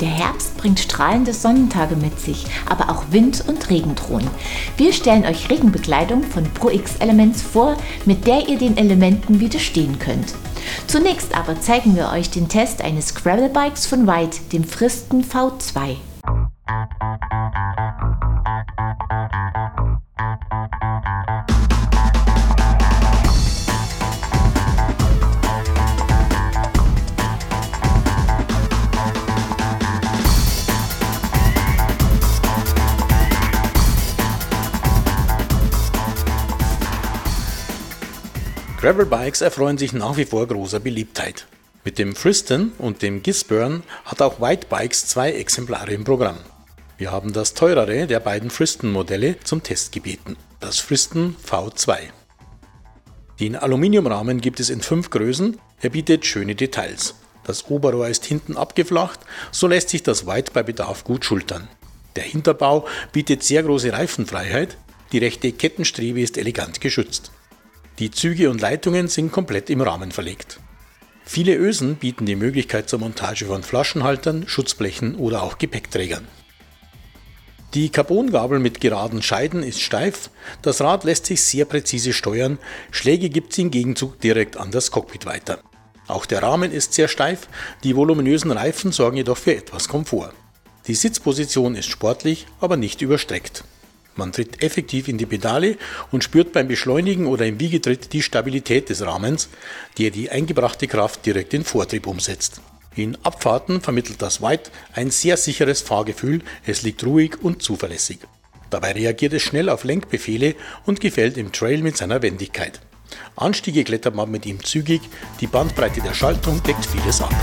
Der Herbst bringt strahlende Sonnentage mit sich, aber auch Wind- und Regendrohen. Wir stellen euch Regenbekleidung von ProX Elements vor, mit der ihr den Elementen widerstehen könnt. Zunächst aber zeigen wir euch den Test eines Gravelbikes von White, dem Fristen V2. Gravelbikes erfreuen sich nach wie vor großer Beliebtheit. Mit dem Friston und dem Gisburn hat auch White Bikes zwei Exemplare im Programm. Wir haben das teurere der beiden Friston-Modelle zum Test gebeten, das Friston V2. Den Aluminiumrahmen gibt es in fünf Größen, er bietet schöne Details. Das Oberrohr ist hinten abgeflacht, so lässt sich das White bei Bedarf gut schultern. Der Hinterbau bietet sehr große Reifenfreiheit, die rechte Kettenstrebe ist elegant geschützt. Die Züge und Leitungen sind komplett im Rahmen verlegt. Viele Ösen bieten die Möglichkeit zur Montage von Flaschenhaltern, Schutzblechen oder auch Gepäckträgern. Die Carbongabel mit geraden Scheiden ist steif, das Rad lässt sich sehr präzise steuern, Schläge gibt es im Gegenzug direkt an das Cockpit weiter. Auch der Rahmen ist sehr steif, die voluminösen Reifen sorgen jedoch für etwas Komfort. Die Sitzposition ist sportlich, aber nicht überstreckt. Man tritt effektiv in die Pedale und spürt beim Beschleunigen oder im Wiegetritt die Stabilität des Rahmens, der die eingebrachte Kraft direkt in Vortrieb umsetzt. In Abfahrten vermittelt das White ein sehr sicheres Fahrgefühl, es liegt ruhig und zuverlässig. Dabei reagiert es schnell auf Lenkbefehle und gefällt im Trail mit seiner Wendigkeit. Anstiege klettert man mit ihm zügig, die Bandbreite der Schaltung deckt vieles ab.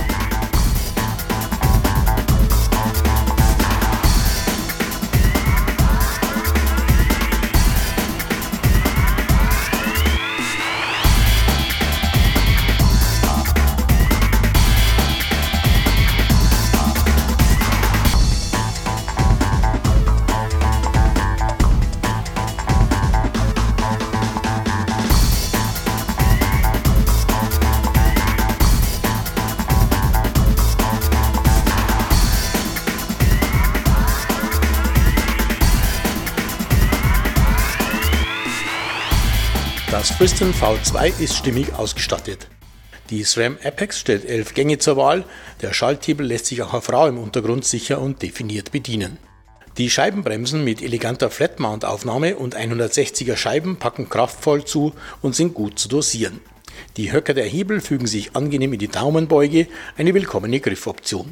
Das Friston V2 ist stimmig ausgestattet. Die SRAM Apex stellt elf Gänge zur Wahl, der Schalthebel lässt sich auch auf rauem Untergrund sicher und definiert bedienen. Die Scheibenbremsen mit eleganter Flatmount-Aufnahme und 160er Scheiben packen kraftvoll zu und sind gut zu dosieren. Die Höcker der Hebel fügen sich angenehm in die Daumenbeuge, eine willkommene Griffoption.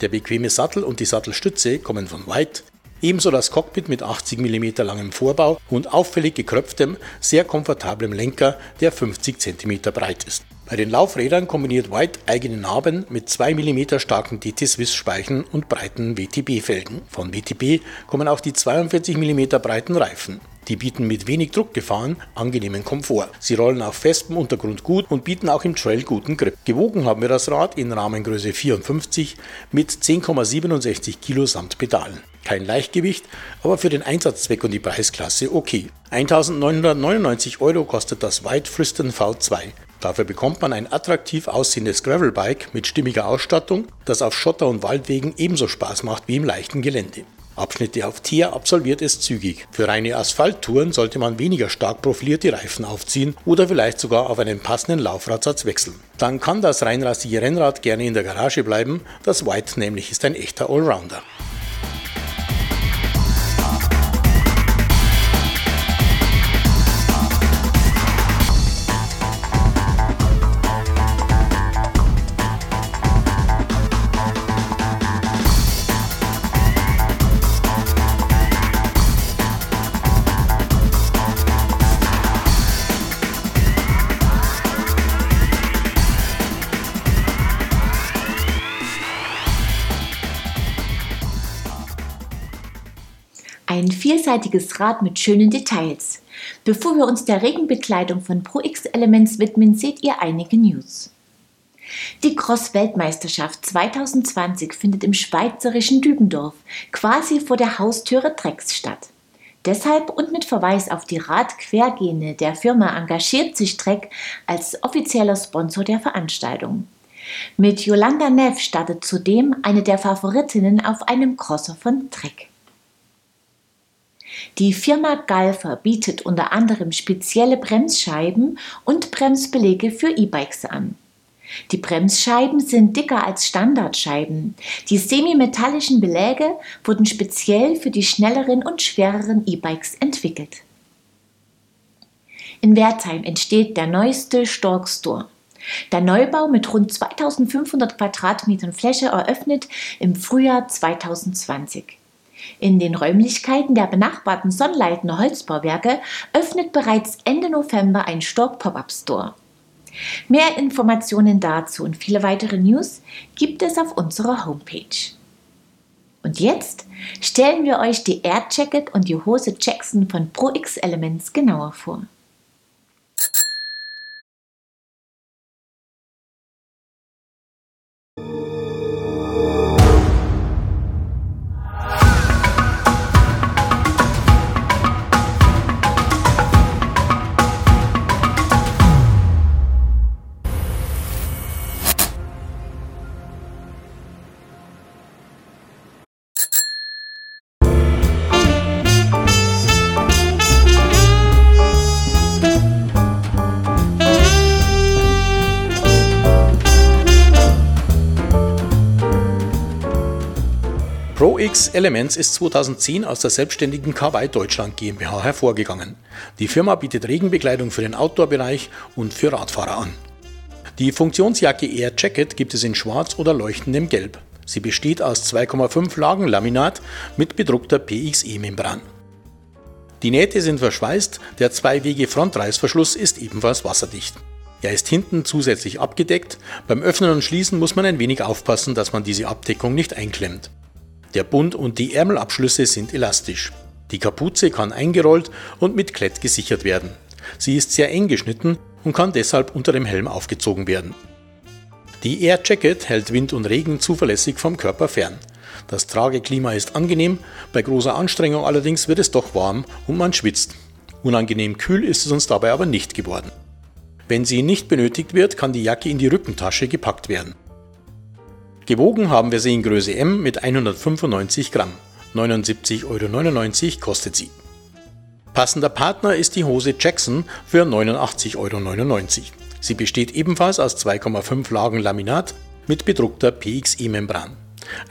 Der bequeme Sattel und die Sattelstütze kommen von White, Ebenso das Cockpit mit 80 mm langem Vorbau und auffällig gekröpftem, sehr komfortablem Lenker, der 50 cm breit ist. Bei den Laufrädern kombiniert White eigene Narben mit 2 mm starken DT-Swiss-Speichen und breiten WTB-Felgen. Von WTB kommen auch die 42 mm breiten Reifen. Die bieten mit wenig Druckgefahren angenehmen Komfort. Sie rollen auf festem Untergrund gut und bieten auch im Trail guten Grip. Gewogen haben wir das Rad in Rahmengröße 54 mit 10,67 Kilo samt Pedalen. Kein Leichtgewicht, aber für den Einsatzzweck und die Preisklasse okay. 1999 Euro kostet das White Friston V2. Dafür bekommt man ein attraktiv aussehendes Gravelbike mit stimmiger Ausstattung, das auf Schotter- und Waldwegen ebenso Spaß macht wie im leichten Gelände. Abschnitte auf Teer absolviert es zügig. Für reine Asphalttouren sollte man weniger stark profilierte Reifen aufziehen oder vielleicht sogar auf einen passenden Laufradsatz wechseln. Dann kann das reinrassige Rennrad gerne in der Garage bleiben, das White nämlich ist ein echter Allrounder. Ein vielseitiges Rad mit schönen Details. Bevor wir uns der Regenbekleidung von ProX Elements widmen, seht ihr einige News. Die Cross-Weltmeisterschaft 2020 findet im schweizerischen Dübendorf, quasi vor der Haustüre Drecks statt. Deshalb und mit Verweis auf die Radquergene der Firma engagiert sich Dreck als offizieller Sponsor der Veranstaltung. Mit Yolanda Neff startet zudem eine der Favoritinnen auf einem Crosser von Trek. Die Firma Galfer bietet unter anderem spezielle Bremsscheiben und Bremsbeläge für E-Bikes an. Die Bremsscheiben sind dicker als Standardscheiben. Die semimetallischen Beläge wurden speziell für die schnelleren und schwereren E-Bikes entwickelt. In Wertheim entsteht der neueste Stork Store. Der Neubau mit rund 2500 Quadratmetern Fläche eröffnet im Frühjahr 2020. In den Räumlichkeiten der benachbarten Sonnleitner Holzbauwerke öffnet bereits Ende November ein Stork Pop-up Store. Mehr Informationen dazu und viele weitere News gibt es auf unserer Homepage. Und jetzt stellen wir euch die Air Jacket und die Hose Jackson von Pro X Elements genauer vor. ProX Elements ist 2010 aus der selbstständigen KY Deutschland GmbH hervorgegangen. Die Firma bietet Regenbekleidung für den Outdoor-Bereich und für Radfahrer an. Die Funktionsjacke Air Jacket gibt es in schwarz oder leuchtendem Gelb. Sie besteht aus 2,5 Lagen Laminat mit bedruckter PXE-Membran. Die Nähte sind verschweißt, der Zwei-Wege-Frontreißverschluss ist ebenfalls wasserdicht. Er ist hinten zusätzlich abgedeckt, beim Öffnen und Schließen muss man ein wenig aufpassen, dass man diese Abdeckung nicht einklemmt. Der Bund und die Ärmelabschlüsse sind elastisch. Die Kapuze kann eingerollt und mit Klett gesichert werden. Sie ist sehr eng geschnitten und kann deshalb unter dem Helm aufgezogen werden. Die Air Jacket hält Wind und Regen zuverlässig vom Körper fern. Das Trageklima ist angenehm, bei großer Anstrengung allerdings wird es doch warm und man schwitzt. Unangenehm kühl ist es uns dabei aber nicht geworden. Wenn sie nicht benötigt wird, kann die Jacke in die Rückentasche gepackt werden. Gewogen haben wir sie in Größe M mit 195 Gramm. 79,99 Euro kostet sie. Passender Partner ist die Hose Jackson für 89,99 Euro. Sie besteht ebenfalls aus 2,5 Lagen Laminat mit bedruckter PXE-Membran.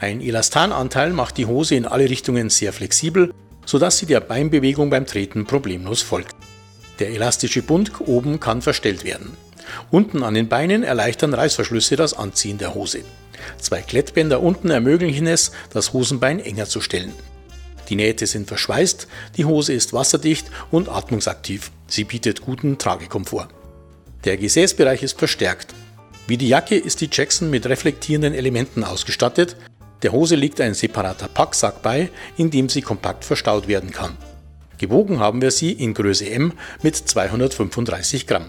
Ein Elastananteil macht die Hose in alle Richtungen sehr flexibel, sodass sie der Beinbewegung beim Treten problemlos folgt. Der elastische Bund oben kann verstellt werden. Unten an den Beinen erleichtern Reißverschlüsse das Anziehen der Hose. Zwei Klettbänder unten ermöglichen es, das Hosenbein enger zu stellen. Die Nähte sind verschweißt, die Hose ist wasserdicht und atmungsaktiv. Sie bietet guten Tragekomfort. Der Gesäßbereich ist verstärkt. Wie die Jacke ist die Jackson mit reflektierenden Elementen ausgestattet. Der Hose liegt ein separater Packsack bei, in dem sie kompakt verstaut werden kann. Gewogen haben wir sie in Größe M mit 235 Gramm.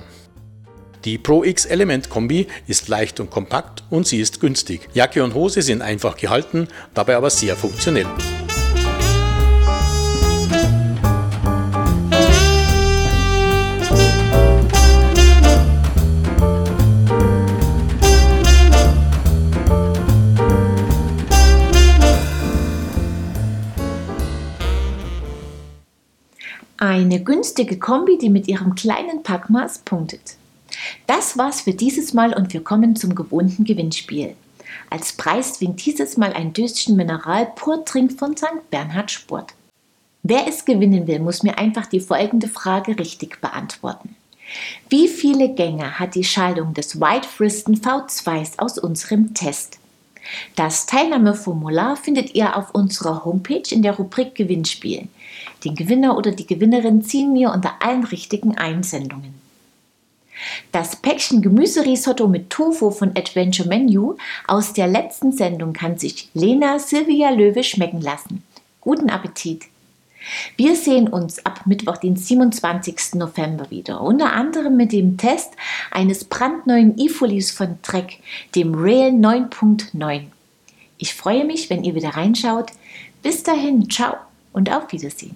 Die Pro X Element Kombi ist leicht und kompakt und sie ist günstig. Jacke und Hose sind einfach gehalten, dabei aber sehr funktionell. Eine günstige Kombi, die mit ihrem kleinen Packmaß punktet. Das war's für dieses Mal und wir kommen zum gewohnten Gewinnspiel. Als Preis winkt dieses Mal ein Döschen Mineral Purtrink von St. Bernhard Sport. Wer es gewinnen will, muss mir einfach die folgende Frage richtig beantworten. Wie viele Gänge hat die Schaltung des White Friston V2 aus unserem Test? Das Teilnahmeformular findet ihr auf unserer Homepage in der Rubrik Gewinnspiel. Den Gewinner oder die Gewinnerin ziehen wir unter allen richtigen Einsendungen. Das Päckchen Gemüserisotto mit Tofu von Adventure Menu aus der letzten Sendung kann sich Lena Silvia Löwe schmecken lassen. Guten Appetit! Wir sehen uns ab Mittwoch, den 27. November wieder, unter anderem mit dem Test eines brandneuen E-Folies von Trek, dem Rail 9.9. Ich freue mich, wenn ihr wieder reinschaut. Bis dahin, ciao und auf Wiedersehen.